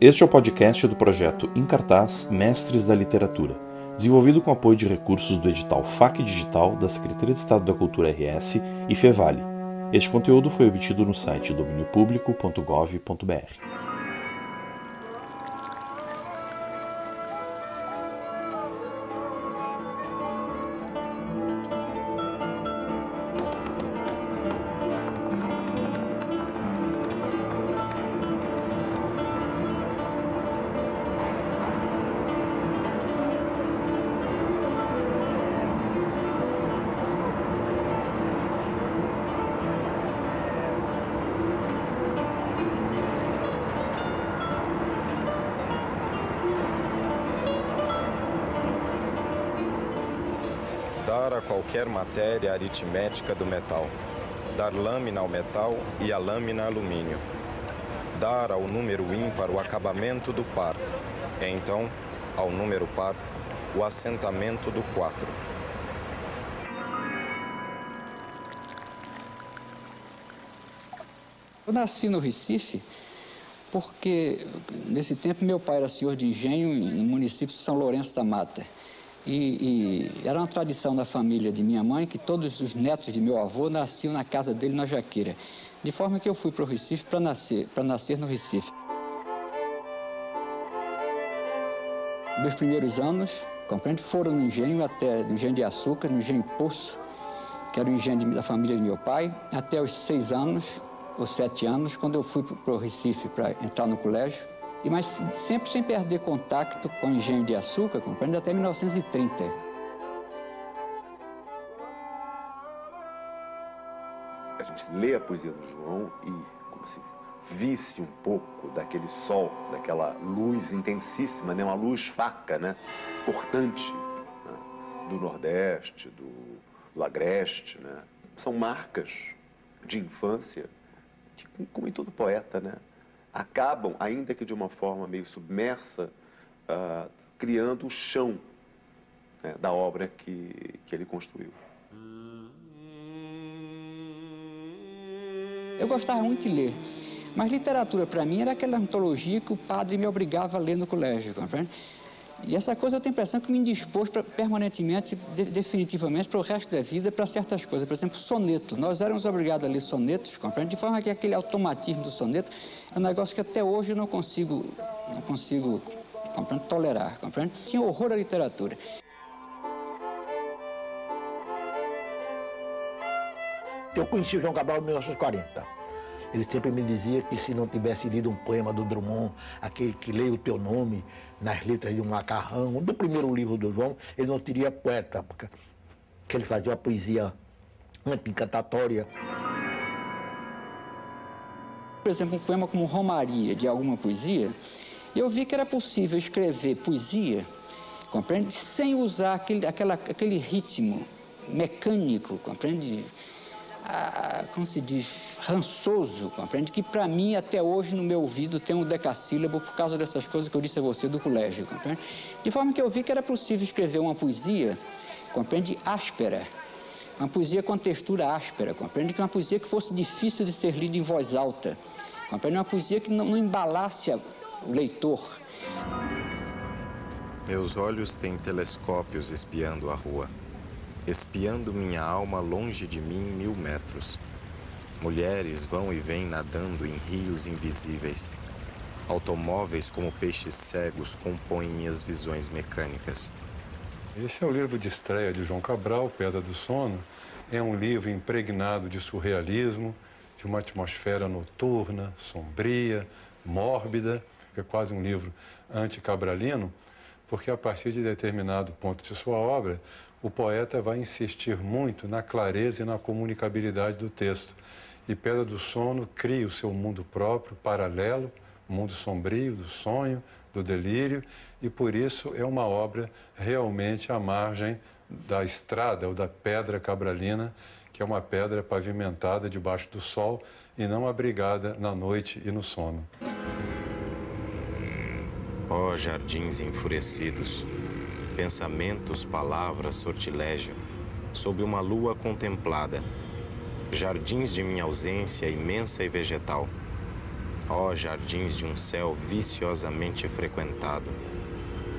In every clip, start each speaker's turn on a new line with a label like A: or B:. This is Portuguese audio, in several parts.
A: Este é o podcast do projeto Em Cartaz Mestres da Literatura, desenvolvido com apoio de recursos do edital FAC Digital da Secretaria de Estado da Cultura RS e Fevale. Este conteúdo foi obtido no site dominiopublico.gov.br.
B: dar a qualquer matéria aritmética do metal, dar lâmina ao metal e a lâmina alumínio, dar ao número ímpar o acabamento do par, e então, ao número par, o assentamento do 4.
C: Eu nasci no Recife porque, nesse tempo, meu pai era senhor de engenho no município de São Lourenço da Mata. E, e, era uma tradição da família de minha mãe que todos os netos de meu avô nasciam na casa dele na Jaqueira. De forma que eu fui para o Recife para nascer, para nascer no Recife. Meus primeiros anos, compreende, foram no engenho até no engenho de açúcar, no engenho Poço, que era o engenho da família de meu pai, até os seis anos ou sete anos, quando eu fui para o Recife para entrar no colégio e mas sempre sem perder contato com o engenho de açúcar, compreende, até 1930.
D: A gente lê a poesia do João e como se visse um pouco daquele sol, daquela luz intensíssima, né? uma luz faca, né? cortante né? do Nordeste, do, do Agreste. Né? São marcas de infância que, como em todo poeta, né? Acabam, ainda que de uma forma meio submersa, uh, criando o chão né, da obra que, que ele construiu.
C: Eu gostava muito de ler, mas literatura para mim era aquela antologia que o padre me obrigava a ler no colégio, compreende? E essa coisa eu tenho a impressão que me indispôs pra, permanentemente, de, definitivamente, para o resto da vida, para certas coisas. Por exemplo, soneto. Nós éramos obrigados a ler sonetos, compreende? De forma que aquele automatismo do soneto é um negócio que até hoje eu não consigo, não consigo compreende? tolerar, compreende? Tinha horror à literatura.
E: Eu conheci o João Cabral em 1940. Ele sempre me dizia que se não tivesse lido um poema do Drummond, aquele que leia o teu nome nas letras de um macarrão, do primeiro livro do João, ele não teria poeta, porque ele fazia uma poesia anti-encantatória.
C: Por exemplo, um poema como Romaria, de alguma poesia, eu vi que era possível escrever poesia, compreende? Sem usar aquele, aquela, aquele ritmo mecânico, compreende? Como se diz, rançoso, compreende? Que para mim, até hoje, no meu ouvido, tem um decassílabo por causa dessas coisas que eu disse a você do colégio, compreende? De forma que eu vi que era possível escrever uma poesia, compreende, áspera, uma poesia com textura áspera, compreende? Que uma poesia que fosse difícil de ser lida em voz alta, compreende? Uma poesia que não, não embalasse o leitor.
B: Meus olhos têm telescópios espiando a rua espiando minha alma longe de mim mil metros. Mulheres vão e vêm nadando em rios invisíveis. Automóveis como peixes cegos compõem minhas visões mecânicas.
F: Esse é o livro de estreia de João Cabral, Pedra do Sono. É um livro impregnado de surrealismo, de uma atmosfera noturna, sombria, mórbida. É quase um livro anticabralino, porque a partir de determinado ponto de sua obra, o poeta vai insistir muito na clareza e na comunicabilidade do texto. E Pedra do Sono cria o seu mundo próprio, paralelo, mundo sombrio, do sonho, do delírio, e por isso é uma obra realmente à margem da estrada ou da pedra cabralina, que é uma pedra pavimentada debaixo do sol e não abrigada na noite e no sono.
B: Ó oh, jardins enfurecidos, pensamentos, palavras, sortilégio, sob uma lua contemplada, jardins de minha ausência imensa e vegetal. Ó oh, jardins de um céu viciosamente frequentado,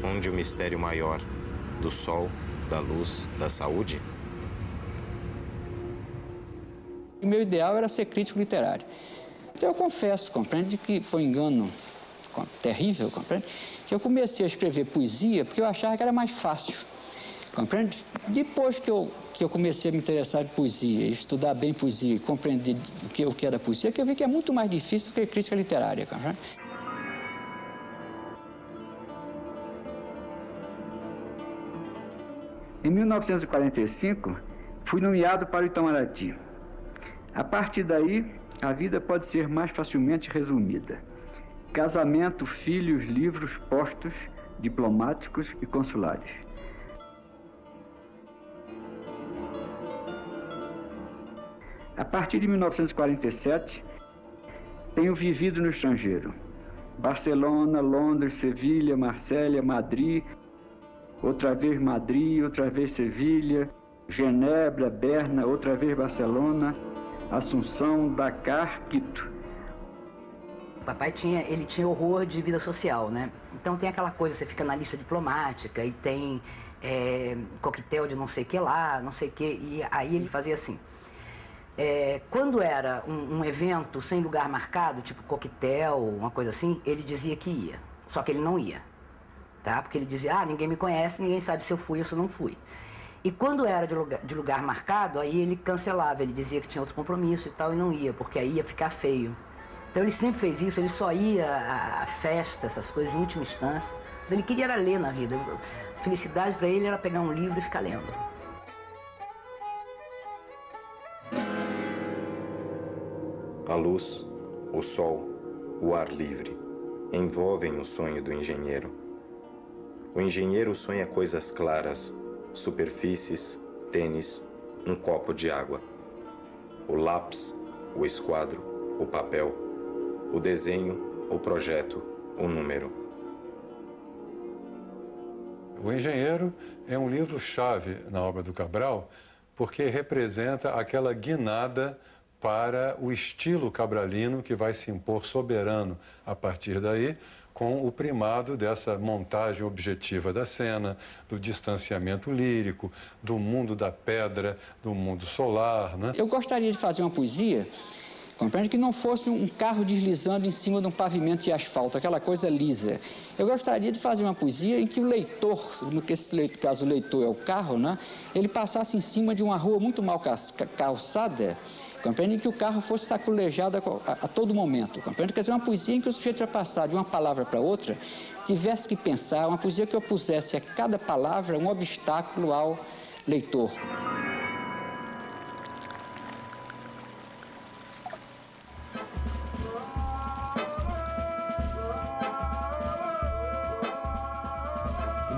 B: onde o mistério maior do sol, da luz, da saúde?
C: O meu ideal era ser crítico literário. Então eu confesso, compreende, que foi engano terrível, compreende, que eu comecei a escrever poesia porque eu achava que era mais fácil. Compreende? Depois que eu, que eu comecei a me interessar em poesia, estudar bem poesia e compreender o que, o que era poesia, que eu vi que é muito mais difícil do que crítica literária. Compreende? Em 1945, fui nomeado para o Itamaraty. A partir daí, a vida pode ser mais facilmente resumida. Casamento, filhos, livros, postos diplomáticos e consulares. A partir de 1947, tenho vivido no estrangeiro. Barcelona, Londres, Sevilha, Marsella, Madrid, outra vez Madrid, outra vez Sevilha, Genebra, Berna, outra vez Barcelona, Assunção, Dakar, Quito.
G: O papai tinha, ele tinha horror de vida social, né? Então tem aquela coisa, você fica na lista diplomática e tem é, coquetel de não sei que lá, não sei que, e aí ele fazia assim. É, quando era um, um, evento sem lugar marcado, tipo coquetel, uma coisa assim, ele dizia que ia. Só que ele não ia. Tá? Porque ele dizia, ah, ninguém me conhece, ninguém sabe se eu fui ou se eu não fui. E quando era de lugar, de lugar marcado, aí ele cancelava, ele dizia que tinha outro compromisso e tal, e não ia, porque aí ia ficar feio. Então ele sempre fez isso, ele só ia a, a festa, essas coisas, em última instância. Então, ele queria era ler na vida. Felicidade para ele era pegar um livro e ficar lendo.
B: A luz, o sol, o ar livre envolvem o sonho do engenheiro. O engenheiro sonha coisas claras, superfícies, tênis, um copo de água. O lápis, o esquadro, o papel, o desenho, o projeto, o número.
F: O Engenheiro é um livro-chave na obra do Cabral porque representa aquela guinada para o estilo cabralino que vai se impor soberano a partir daí, com o primado dessa montagem objetiva da cena, do distanciamento lírico, do mundo da pedra, do mundo solar. Né?
C: Eu gostaria de fazer uma poesia Compreende que não fosse um carro deslizando em cima de um pavimento de asfalto, aquela coisa lisa. Eu gostaria de fazer uma poesia em que o leitor, no caso o leitor é o carro, né, ele passasse em cima de uma rua muito mal calçada Compreende que o carro fosse saculejado a, a, a, todo momento. Compreende? Quer dizer, uma poesia em que o sujeito ia passar de uma palavra para outra, tivesse que pensar, uma poesia que opusesse a cada palavra um obstáculo ao leitor.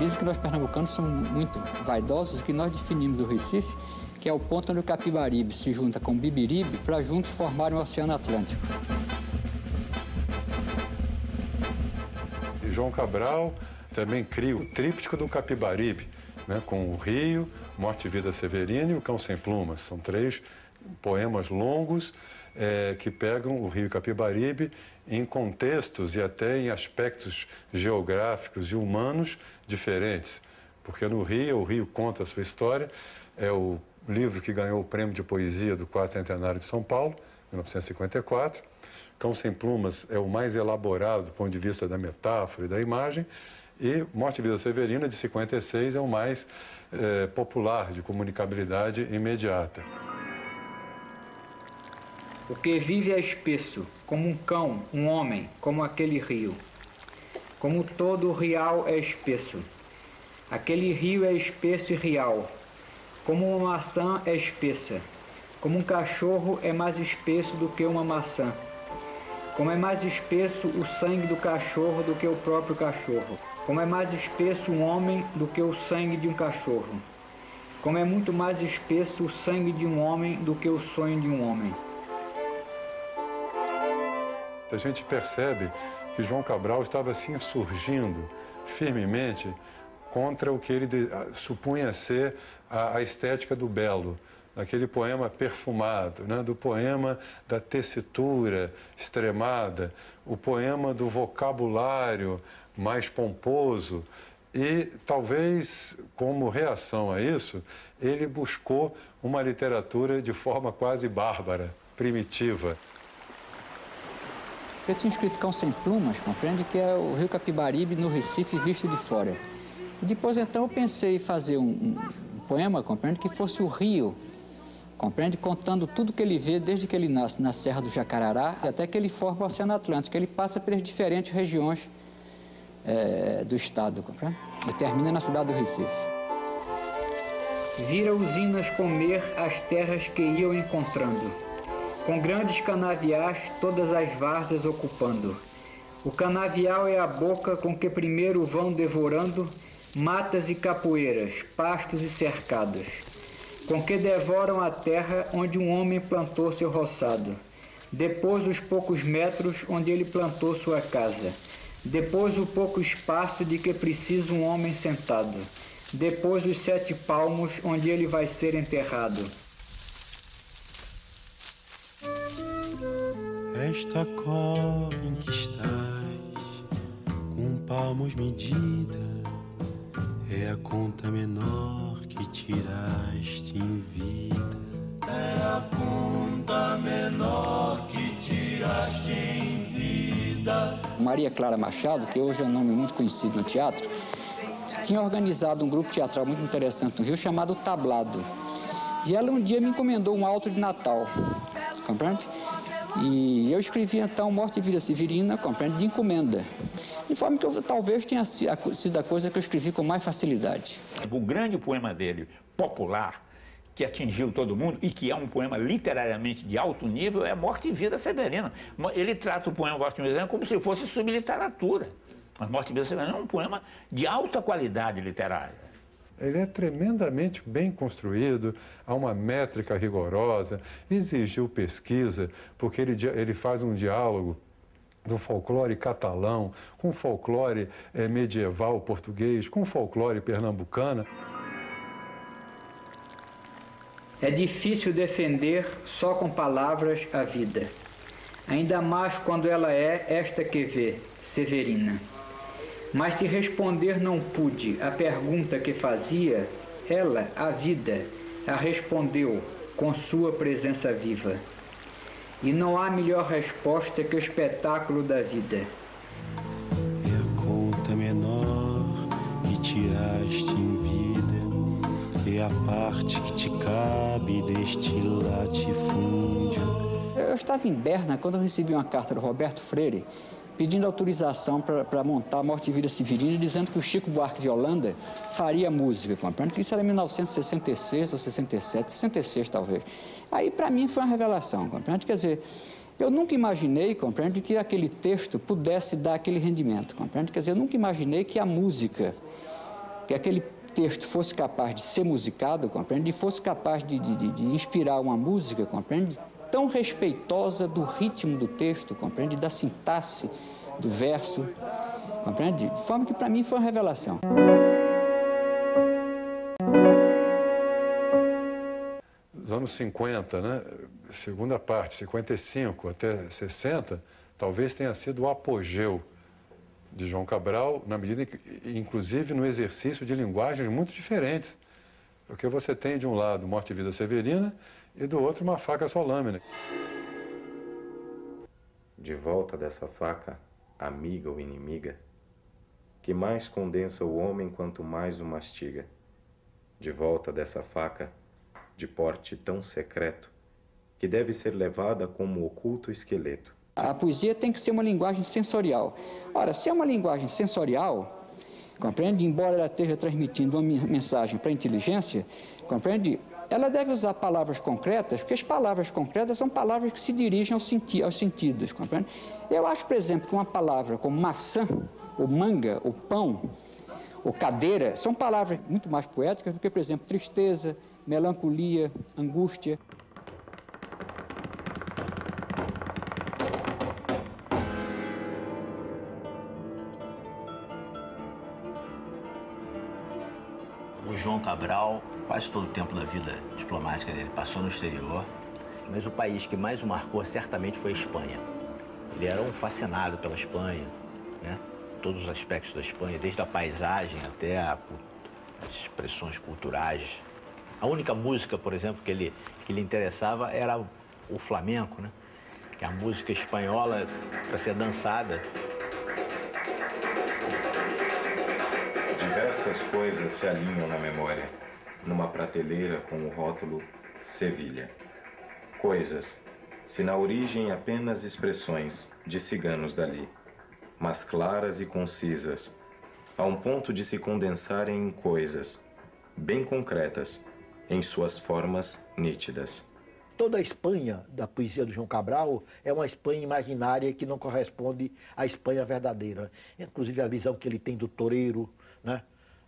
C: Dizem que nós pernambucanos somos muito vaidosos, que nós definimos o Recife que é o ponto onde o Capibaribe se junta com o Bibiribe para juntos formarem o Oceano Atlântico.
F: João Cabral também cria o tríptico do Capibaribe, né, com o Rio, Morte e Vida Severina e o Cão Sem Plumas. São três poemas longos é, que pegam o Rio Capibaribe em contextos e até em aspectos geográficos e humanos diferentes. Porque no Rio, o Rio conta a sua história, é o livro que ganhou o prêmio de poesia do Quarto Centenário de São Paulo, 1954. Cão Sem Plumas é o mais elaborado do ponto de vista da metáfora e da imagem. E Morte e Vida Severina, de 56, é o mais é, popular, de comunicabilidade imediata.
C: O que vive é espesso, como um cão, um homem, como aquele rio. Como todo o real é espesso. Aquele rio é espesso e real, como uma maçã é espessa, como um cachorro é mais espesso do que uma maçã. Como é mais espesso o sangue do cachorro do que o próprio cachorro. Como é mais espesso um homem do que o sangue de um cachorro. Como é muito mais espesso o sangue de um homem do que o sonho de um homem.
F: A gente percebe que João Cabral estava assim surgindo firmemente contra o que ele supunha ser a, a estética do belo, aquele poema perfumado, né? do poema da tessitura extremada, o poema do vocabulário mais pomposo. E talvez, como reação a isso, ele buscou uma literatura de forma quase bárbara, primitiva.
C: Eu tinha escrito Cão Sem Plumas, compreende? Que é o Rio Capibaribe no Recife visto de fora. E depois, então, eu pensei em fazer um, um poema, compreende? Que fosse o rio compreende? Contando tudo que ele vê desde que ele nasce na Serra do Jacarará até que ele forma o Oceano Atlântico. Ele passa pelas diferentes regiões é, do estado, compreende? E termina na cidade do Recife. Vira usinas comer as terras que iam encontrando, com grandes canaviais todas as várzeas ocupando. O canavial é a boca com que primeiro vão devorando matas e capoeiras, pastos e cercados com que devoram a terra onde um homem plantou seu roçado, depois os poucos metros onde ele plantou sua casa, depois o pouco espaço de que precisa um homem sentado, depois os sete palmos onde ele vai ser enterrado.
H: Esta cova em que estás, com palmos medida, é a conta menor que tiraste em vida. É a conta menor que tiraste em vida.
C: Maria Clara Machado, que hoje é um nome muito conhecido no teatro, tinha organizado um grupo teatral muito interessante no Rio chamado Tablado. E ela um dia me encomendou um alto de Natal, compreende? E eu escrevi então Morte e Vida Severina, compreende, de encomenda. De forma que eu, talvez tenha sido a coisa que eu escrevi com mais facilidade.
I: O grande poema dele, popular, que atingiu todo mundo e que é um poema literariamente de alto nível, é Morte e Vida Severina. Ele trata o poema Morte e Vida Severina como se fosse subliteratura. Mas Morte e Vida Severina é um poema de alta qualidade literária.
F: Ele é tremendamente bem construído, há uma métrica rigorosa, exigiu pesquisa, porque ele, ele faz um diálogo do folclore catalão, com folclore é, medieval português, com folclore pernambucana.
C: É difícil defender só com palavras a vida, ainda mais quando ela é esta que vê, Severina. Mas se responder não pude a pergunta que fazia, ela, a vida, a respondeu com sua presença viva. E não há melhor resposta que o espetáculo da vida.
H: É a conta menor que tiraste em vida, é a parte que te cabe deste latifúndio.
C: Eu estava em Berna quando eu recebi uma carta do Roberto Freire pedindo autorização para montar a Morte e Vida Severina, dizendo que o Chico Buarque de Holanda faria música, compreende? Isso era em 1966 ou 67, 66 talvez. Aí para mim foi uma revelação, compreende? Quer dizer, eu nunca imaginei, compreende, que aquele texto pudesse dar aquele rendimento, compreende? Quer dizer, eu nunca imaginei que a música, que aquele texto fosse capaz de ser musicado, compreende? E fosse capaz de, de, de inspirar uma música, compreende? Tão respeitosa do ritmo do texto, compreende? Da sintaxe do verso, compreende? De forma que para mim foi uma revelação.
F: Nos anos 50, né? segunda parte, 55 até 60, talvez tenha sido o apogeu de João Cabral, na medida que, inclusive, no exercício de linguagens muito diferentes. Porque você tem, de um lado, Morte e Vida Severina, e do outro uma faca só lâmina.
B: De volta dessa faca, amiga ou inimiga, que mais condensa o homem quanto mais o mastiga. De volta dessa faca, de porte tão secreto, que deve ser levada como oculto esqueleto.
C: A poesia tem que ser uma linguagem sensorial. Ora, se é uma linguagem sensorial, compreende? Embora ela esteja transmitindo uma mensagem para a inteligência, compreende? Ela deve usar palavras concretas, porque as palavras concretas são palavras que se dirigem aos, senti aos sentidos, compreende? Eu acho, por exemplo, que uma palavra como maçã, ou manga, ou pão, ou cadeira, são palavras muito mais poéticas do que, por exemplo, tristeza, melancolia, angústia.
I: O João Cabral
J: quase todo o tempo da vida diplomática dele passou no exterior, mas o país que mais o marcou certamente foi a Espanha. Ele era um fascinado pela Espanha, né? todos os aspectos da Espanha, desde a paisagem até a, as expressões culturais. A única música, por exemplo, que ele, que lhe interessava era o flamenco, né? que é a música espanhola para ser dançada.
B: Diversas coisas se alinham na memória, numa prateleira com o rótulo Sevilha. Coisas, se na origem apenas expressões de ciganos dali, mas claras e concisas, a um ponto de se condensarem em coisas, bem concretas, em suas formas nítidas.
E: Toda a Espanha da poesia do João Cabral é uma Espanha imaginária que não corresponde à Espanha verdadeira. Inclusive a visão que ele tem do toureiro, né?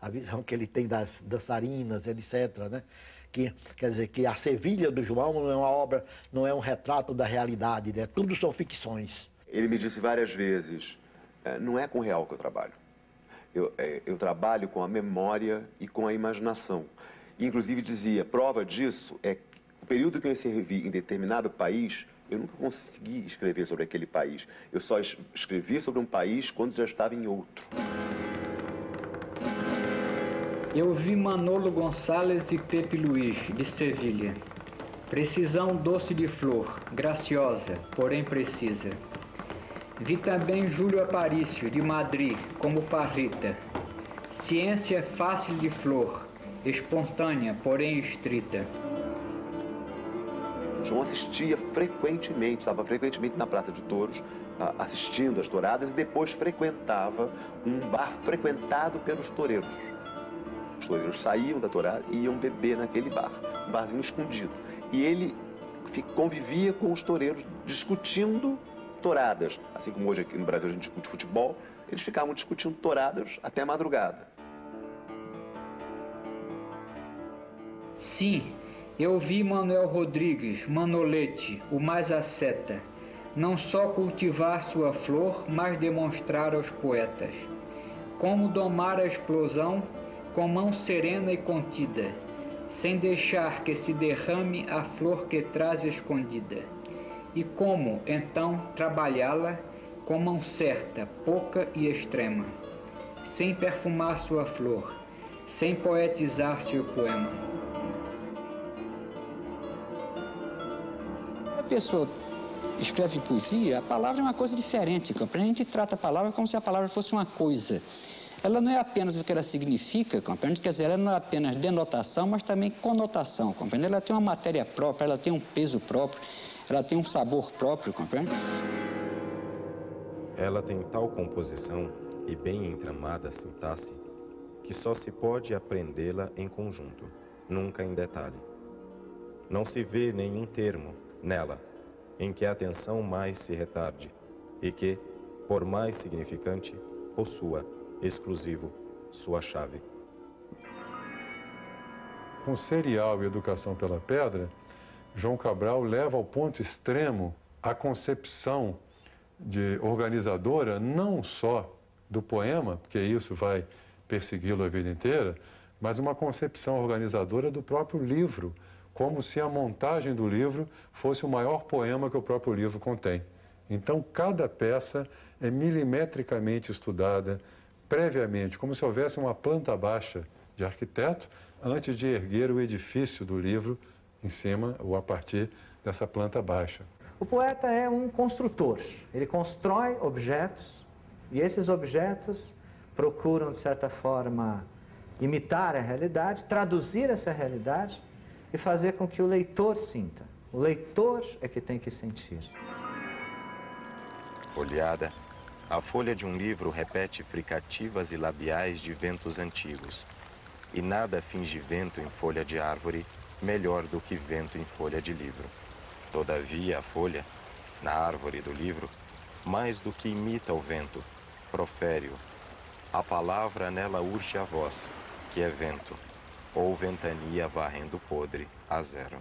E: A visão que ele tem das dançarinas, etc. Né? Que, quer dizer que a Sevilha do João não é uma obra, não é um retrato da realidade, né? tudo são ficções.
D: Ele me disse várias vezes, é, não é com o real que eu trabalho. Eu, é, eu trabalho com a memória e com a imaginação. Inclusive dizia, prova disso é que o período que eu escrevi em determinado país, eu nunca consegui escrever sobre aquele país. Eu só escrevi sobre um país quando já estava em outro.
C: Eu vi Manolo Gonçalves e Pepe Luiz, de Sevilha. Precisão doce de flor, graciosa, porém precisa. Vi também Júlio Aparício, de Madrid, como Parrita. Ciência fácil de flor, espontânea, porém estrita.
D: João assistia frequentemente, estava frequentemente na Praça de Touros, assistindo às touradas e depois frequentava um bar frequentado pelos toureiros. Os toureiros saíam da tourada e iam beber naquele bar, um barzinho escondido. E ele convivia com os toureiros discutindo touradas. Assim como hoje aqui no Brasil a gente discute futebol, eles ficavam discutindo touradas até a madrugada.
C: Sim, eu vi Manuel Rodrigues, Manolete, o mais asceta, não só cultivar sua flor, mas demonstrar aos poetas como domar a explosão com mão serena e contida, sem deixar que se derrame a flor que traz escondida e como então trabalhá-la com mão certa, pouca e extrema, sem perfumar sua flor, sem poetizar seu poema. A pessoa escreve poesia, a palavra é uma coisa diferente? A gente trata a palavra como se a palavra fosse uma coisa. Ela não é apenas o que ela significa, compreende? Quer dizer, ela não é apenas denotação, mas também conotação, compreende? Ela tem uma matéria própria, ela tem um peso próprio ela tem um sabor próprio, compreende?
B: Ela tem tal composição e bem entramada sintaxe que só se pode aprendê-la em conjunto, nunca em detalhe. Não se vê nenhum termo nela em que a atenção mais se retarde e que, por mais significante, possua, exclusivo, sua chave.
F: Com serial e educação pela pedra, João Cabral leva ao ponto extremo a concepção de organizadora não só do poema, porque isso vai persegui-lo a vida inteira, mas uma concepção organizadora do próprio livro, como se a montagem do livro fosse o maior poema que o próprio livro contém. Então, cada peça é milimetricamente estudada previamente, como se houvesse uma planta baixa de arquiteto antes de erguer o edifício do livro em cima ou a partir dessa planta baixa.
K: O poeta é um construtor. Ele constrói objetos e esses objetos procuram, de certa forma, imitar a realidade, traduzir essa realidade e fazer com que o leitor sinta. O leitor é que tem que sentir.
B: Folheada, a folha de um livro repete fricativas e labiais de ventos antigos. E nada finge vento em folha de árvore melhor do que vento em folha de livro. Todavia, a folha, na árvore do livro, mais do que imita o vento, profere-o. A palavra nela urge a voz, que é vento, ou ventania varrendo podre a zero.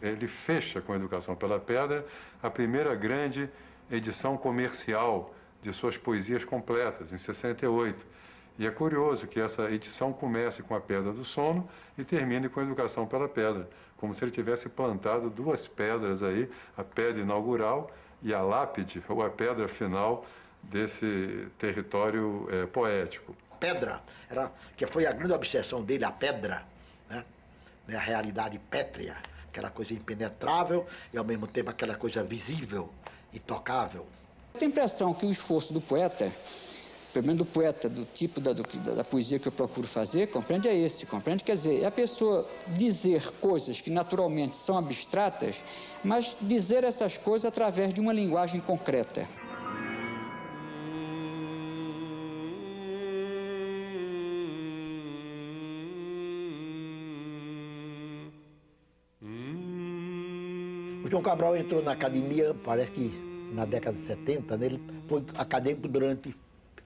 F: Ele fecha com a Educação pela Pedra a primeira grande edição comercial de suas poesias completas, em 68. E é curioso que essa edição comece com a Pedra do Sono e termine com a Educação pela Pedra, como se ele tivesse plantado duas pedras aí, a pedra inaugural e a lápide, ou a pedra final desse território é, poético.
E: Pedra, era, que foi a grande obsessão dele, a pedra, né? a realidade pétrea, aquela coisa impenetrável e ao mesmo tempo aquela coisa visível e tocável.
C: Eu tenho a impressão que o esforço do poeta, pelo menos do poeta, do tipo da, do, da, da, poesia que eu procuro fazer, compreende é esse, compreende? Quer dizer, é a pessoa dizer coisas que naturalmente são abstratas, mas dizer essas coisas através de uma linguagem concreta.
E: O João Cabral entrou na academia, parece que na década de 70, né? ele foi acadêmico durante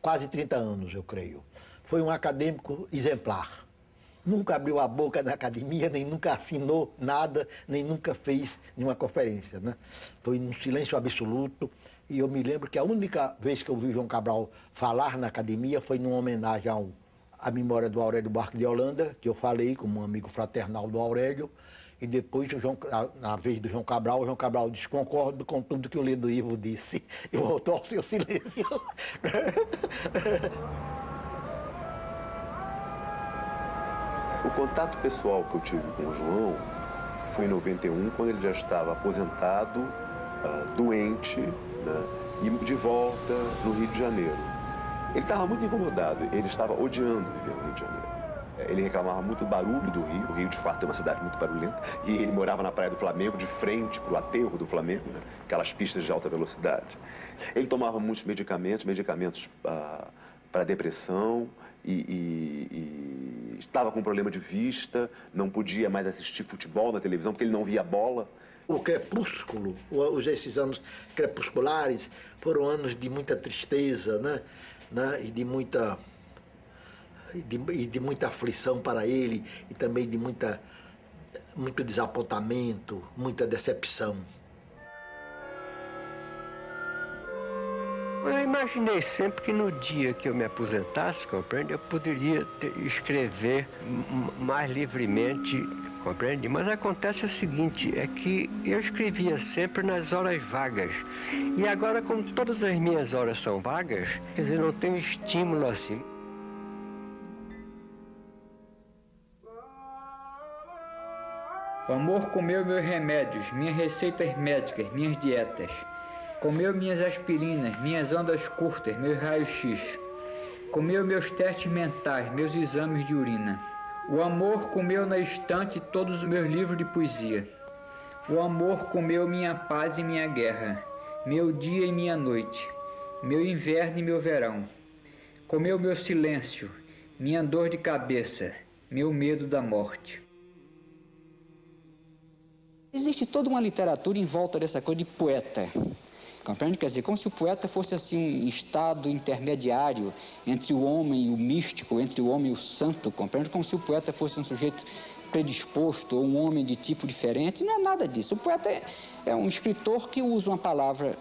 E: quase 30 anos, eu creio. Foi um acadêmico exemplar. Nunca abriu a boca na academia, nem nunca assinou nada, nem nunca fez nenhuma conferência. Né? Foi num silêncio absoluto. E eu me lembro que a única vez que eu vi João Cabral falar na academia foi numa homenagem ao, à memória do Aurélio Barco de Holanda, que eu falei como um amigo fraternal do Aurélio. E depois, João, na vez do João Cabral, o João Cabral disse, concordo com tudo que o Lido Ivo disse. E voltou ao seu silêncio.
D: O contato pessoal que eu tive com o João foi em 91, quando ele já estava aposentado, uh, doente, né, e de volta no Rio de Janeiro. Ele estava muito incomodado, ele estava odiando viver no Rio de Janeiro. Ele reclamava muito do barulho do Rio. O Rio, de fato, é uma cidade muito barulhenta. E ele morava na Praia do Flamengo, de frente para o aterro do Flamengo, né? aquelas pistas de alta velocidade. Ele tomava muitos medicamentos, medicamentos ah, para depressão, e, e, e, estava com problema de vista, não podia mais assistir futebol na televisão porque ele não via bola.
E: O crepúsculo, os, esses anos crepusculares, foram anos de muita tristeza, né? né? E de muita de, e de muita aflição para ele e também de muita, muito desapontamento, muita decepção.
L: Eu imaginei sempre que no dia que eu me aposentasse, compreende, eu poderia ter, escrever mais livremente, compreende? Mas acontece o seguinte, é que eu escrevia sempre nas horas vagas. E agora, como todas as minhas horas são vagas, quer dizer, não tenho estímulo assim.
C: O amor comeu meus remédios, minhas receitas médicas, minhas dietas. Comeu minhas aspirinas, minhas ondas curtas, meus raios-x. Comeu meus testes mentais, meus exames de urina. O amor comeu na estante todos os meus livros de poesia. O amor comeu minha paz e minha guerra, meu dia e minha noite, meu inverno e meu verão. Comeu meu silêncio, minha dor de cabeça, meu medo da morte. Existe toda uma literatura em volta dessa coisa de poeta. Compreende? Quer dizer, como se o poeta fosse assim um estado intermediário entre o homem e o místico, entre o homem e o santo, compreende? Como se o poeta fosse um sujeito predisposto ou um homem de tipo diferente. Não é nada disso. O poeta é, é um escritor que usa uma palavra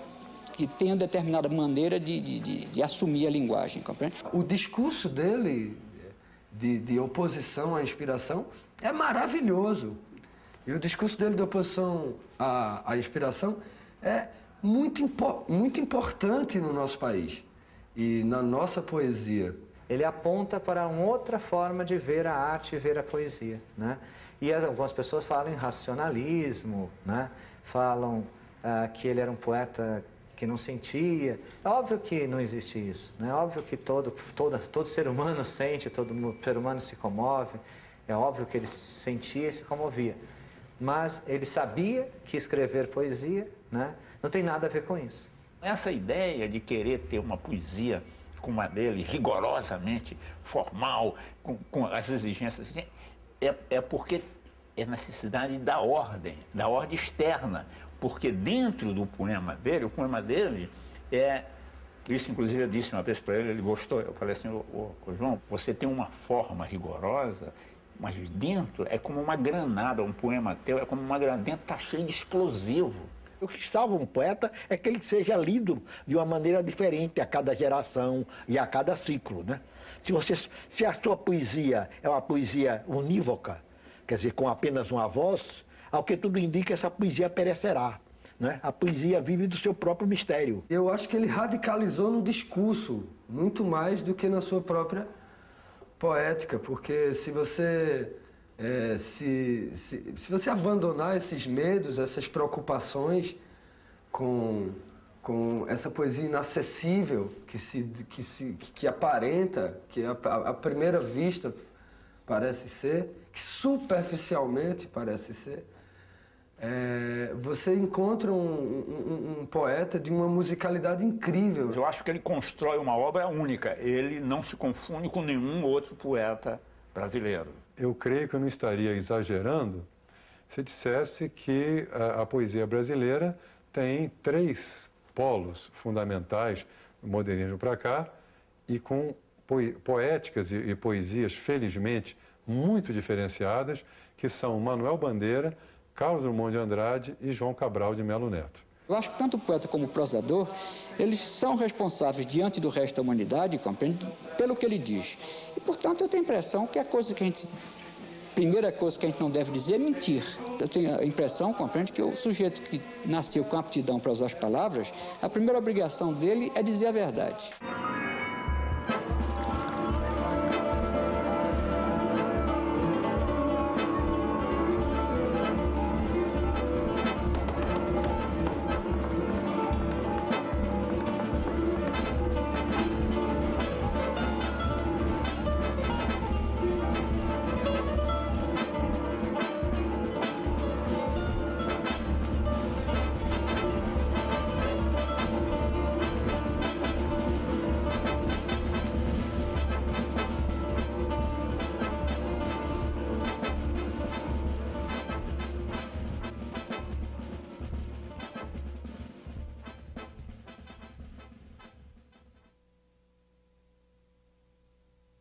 C: que tem uma determinada maneira de, de, de, de assumir a linguagem, compreende?
M: O discurso dele de, de oposição à inspiração é maravilhoso. E o discurso dele de oposição à, à inspiração é muito, impo muito importante no nosso país e na nossa poesia.
K: Ele aponta para uma outra forma de ver a arte e ver a poesia, né? E algumas pessoas falam em racionalismo, né? Falam uh, que ele era um poeta que não sentia. É óbvio que não existe isso, né? É óbvio que todo, todo, todo ser humano sente, todo ser humano se comove. É óbvio que ele sentia e se comovia mas ele sabia que escrever poesia né, não tem nada a ver com isso.
I: Essa ideia de querer ter uma poesia como a dele, rigorosamente formal, com, com as exigências, assim, é, é porque é necessidade da ordem, da ordem externa, porque dentro do poema dele, o poema dele é isso, inclusive, eu disse uma vez para ele, ele gostou. Eu falei assim, ô, ô, João, você tem uma forma rigorosa mas dentro é como uma granada, um poema teu é como uma granada, dentro está cheio de explosivo.
E: O que salva um poeta é que ele seja lido de uma maneira diferente a cada geração e a cada ciclo. Né? Se, você, se a sua poesia é uma poesia unívoca, quer dizer, com apenas uma voz, ao que tudo indica, essa poesia perecerá. Né? A poesia vive do seu próprio mistério.
M: Eu acho que ele radicalizou no discurso, muito mais do que na sua própria poética, porque se você é, se, se, se você abandonar esses medos, essas preocupações com, com essa poesia inacessível que, se, que, se, que aparenta, que a, a primeira vista parece ser, que superficialmente parece ser, é, você encontra um, um, um, poeta de uma musicalidade incrível.
I: Eu acho que ele constrói uma obra única. Ele não se confunde com nenhum outro poeta brasileiro.
F: Eu creio que eu não estaria exagerando se dissesse que a, a poesia brasileira tem três polos fundamentais do modernismo para cá e com poéticas e, e poesias, felizmente, muito diferenciadas, que são Manuel Bandeira, Carlos Drummond de Andrade e João Cabral de Melo Neto.
C: Eu acho que tanto o poeta como o prosador, eles são responsáveis diante do resto da humanidade, compreende, pelo que ele diz. E, portanto, eu tenho a impressão que a coisa que a gente primeira coisa que a gente não deve dizer é mentir. Eu tenho a impressão, compreende, que o sujeito que nasceu com aptidão para usar as palavras, a primeira obrigação dele é dizer a verdade.